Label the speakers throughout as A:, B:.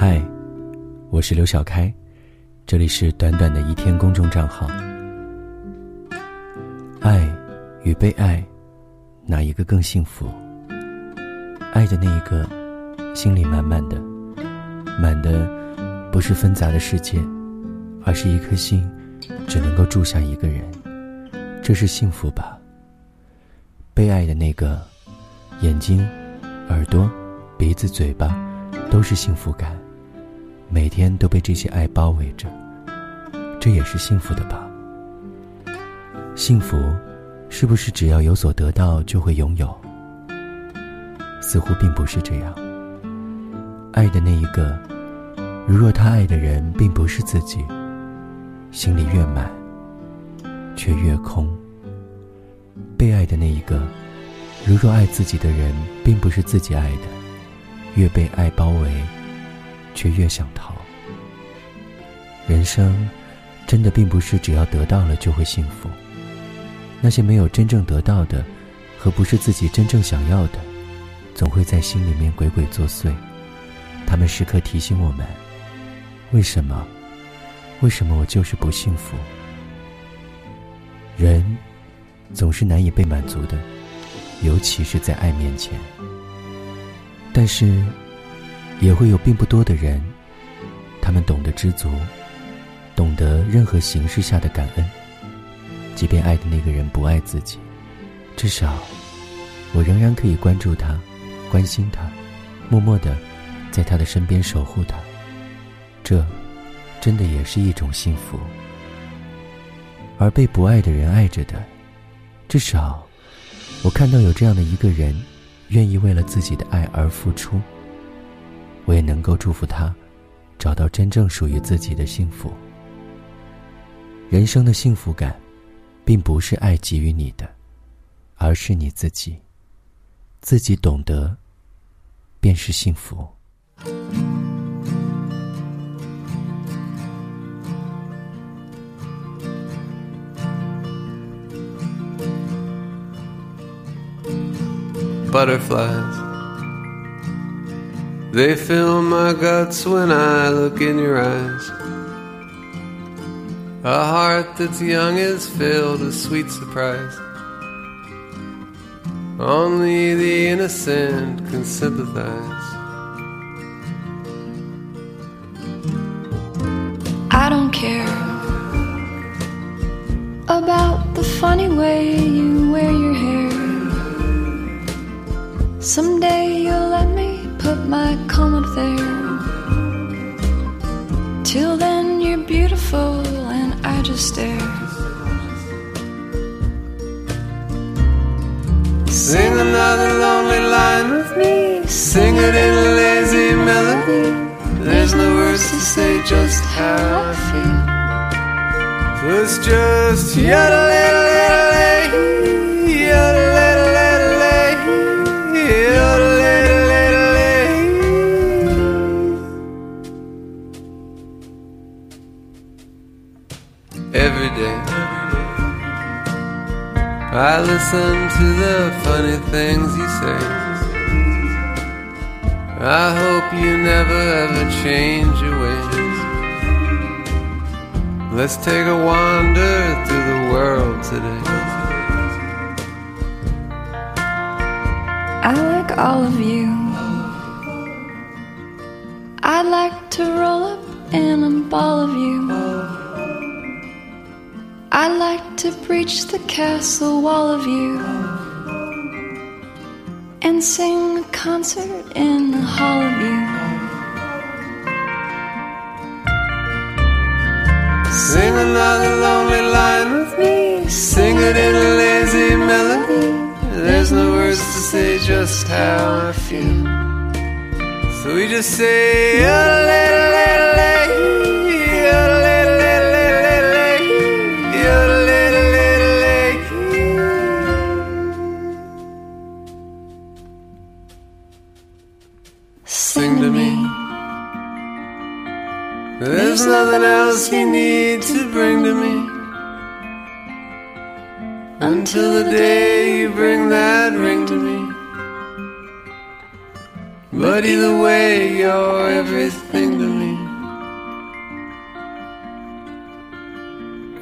A: 嗨，我是刘小开，这里是短短的一天公众账号。爱与被爱，哪一个更幸福？爱的那一个，心里满满的，满的不是纷杂的世界，而是一颗心，只能够住下一个人，这是幸福吧？被爱的那个，眼睛、耳朵、鼻子、嘴巴，都是幸福感，每天都被这些爱包围着，这也是幸福的吧？幸福，是不是只要有所得到就会拥有？似乎并不是这样。爱的那一个，如若他爱的人并不是自己，心里越满，却越空。被爱的那一个，如若爱自己的人并不是自己爱的，越被爱包围，却越想逃。人生，真的并不是只要得到了就会幸福。那些没有真正得到的，和不是自己真正想要的。总会在心里面鬼鬼作祟，他们时刻提醒我们：为什么？为什么我就是不幸福？人总是难以被满足的，尤其是在爱面前。但是，也会有并不多的人，他们懂得知足，懂得任何形式下的感恩，即便爱的那个人不爱自己，至少我仍然可以关注他。关心他，默默的，在他的身边守护他，这，真的也是一种幸福。而被不爱的人爱着的，至少，我看到有这样的一个人，愿意为了自己的爱而付出。我也能够祝福他，找到真正属于自己的幸福。人生的幸福感，并不是爱给予你的，而是你自己。自己懂得，便是幸福。
B: Butterflies, they fill my guts when I look in your eyes. A heart that's young is filled with sweet surprise. Only the innocent can sympathize.
C: I don't care about the funny way you wear your hair. Someday you'll my up there. Till then, you're beautiful, and I just stare.
B: Sing another lonely line with me. Sing it in a lazy melody. There's no words to say just how I feel. It's just yodel yodel day. I listen to the funny things you say. I hope you never ever change your ways. Let's take a wander through the world today.
C: I like all of you. I'd like to roll up in a ball of you. I like to breach the castle wall of you and sing a concert in the hall of you.
B: Sing another lonely line with me, sing it in a lazy melody. There's no words to say just how I feel. So we just say, There's nothing else you need to bring to me until the day you bring that ring to me. But either way, you're everything to me.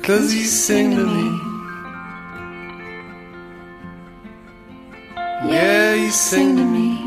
B: Cause you sing to me. Yeah, you sing to me.